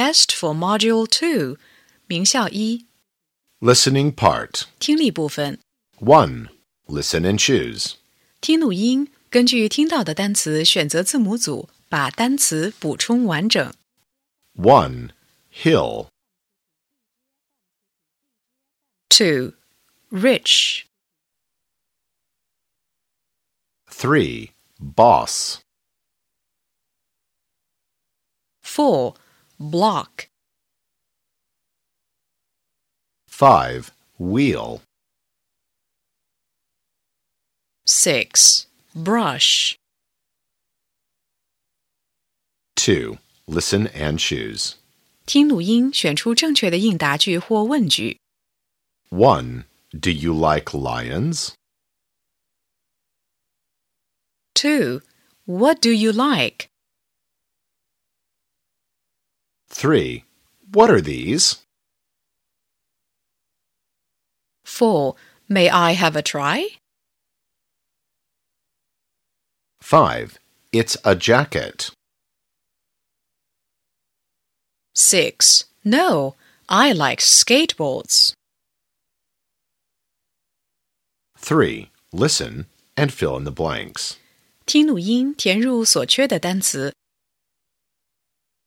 test for Module 2, 名校一 Listening part 听力部分。 1. Listen and choose. 听录音，根据听到的单词选择字母组，把单词补充完整。 1. Hill. 2. Rich. 3. Boss. 4. Block. 5. Wheel. 6. Brush. 2. Listen and choose. 听录音，选出正确的应答句或问句。 1. Do you like lions? 2. What do you like? 3. What are these? 4. May I have a try? 5. It's a jacket. 6. No, I like skateboards. 3. Listen and fill in the blanks. 听录音，填入所缺的单词。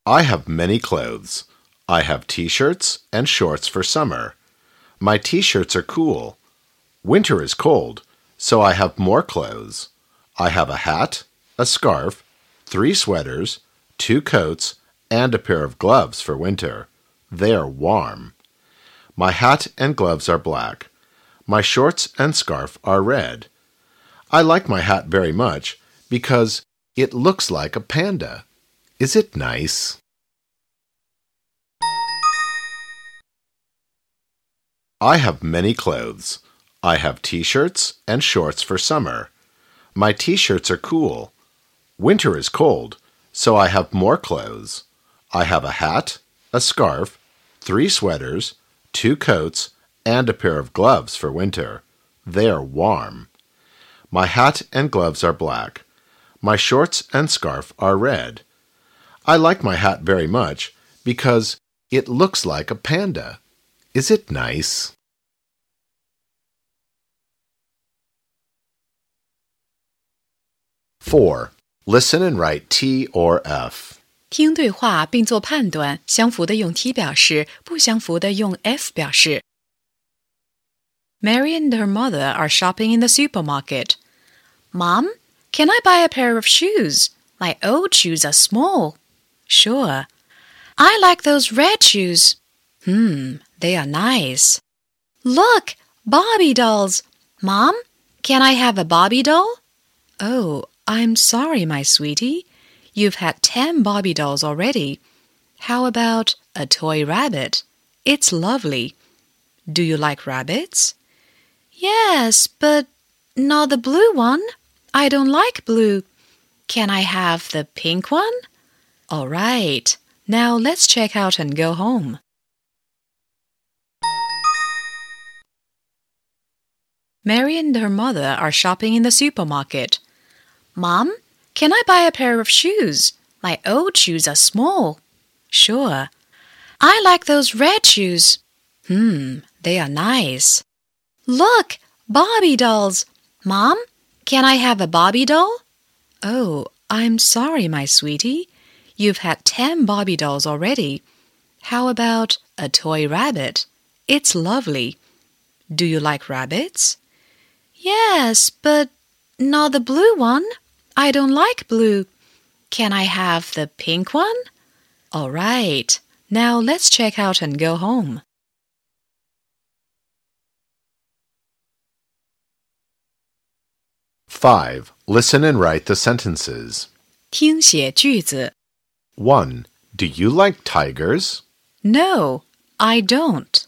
I have many clothes. I have t shirts and shorts for summer. My t shirts are cool. Winter is cold, so I have more clothes. I have a hat, a scarf, three sweaters, two coats, and a pair of gloves for winter. They are warm. My hat and gloves are black. My shorts and scarf are red. I like my hat very much because it looks like a panda. Is it nice? I have many clothes. I have t shirts and shorts for summer. My t shirts are cool. Winter is cold, so I have more clothes. I have a hat, a scarf, three sweaters, two coats, and a pair of gloves for winter. They are warm. My hat and gloves are black. My shorts and scarf are red. I like my hat very much because it looks like a panda. Is it nice? Four. Listen and write T or F. 听对话并做判断，相符的用 T 表示，不相符的用 F 表示。Mary and her mother are shopping in the supermarket. Mom, can I buy a pair of shoes? My old shoes are small. Sure. I like those red shoes. Hmm, they are nice. Look, Barbie dolls. Mom, can I have a Barbie doll? Oh, I'm sorry, my sweetie. You've had 10 Barbie dolls already. How about a toy rabbit? It's lovely. Do you like rabbits? Yes, but not the blue one. I don't like blue. Can I have the pink one? All right. Now let's check out and go home. Mary and her mother are shopping in the supermarket. Mom, can I buy a pair of shoes? My old shoes are small. Sure. I like those red shoes. Hmm, they are nice. Look, Barbie dolls. Mom, can I have a Barbie doll? Oh, I'm sorry, my sweetie. You've had 10 Barbie dolls already. How about a toy rabbit? It's lovely. Do you like rabbits? Yes, but not the blue one. I don't like blue. Can I have the pink one? All right. Now let's check out and go home. Five. Listen and write the sentences. 听写句子 1. Do you like tigers? No, I don't.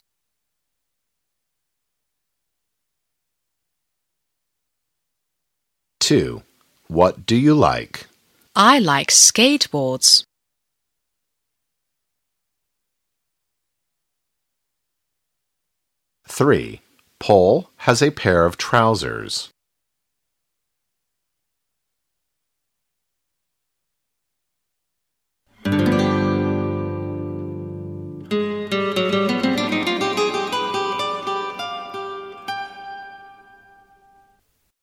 2. What do you like? I like skateboards. 3. Paul has a pair of trousers.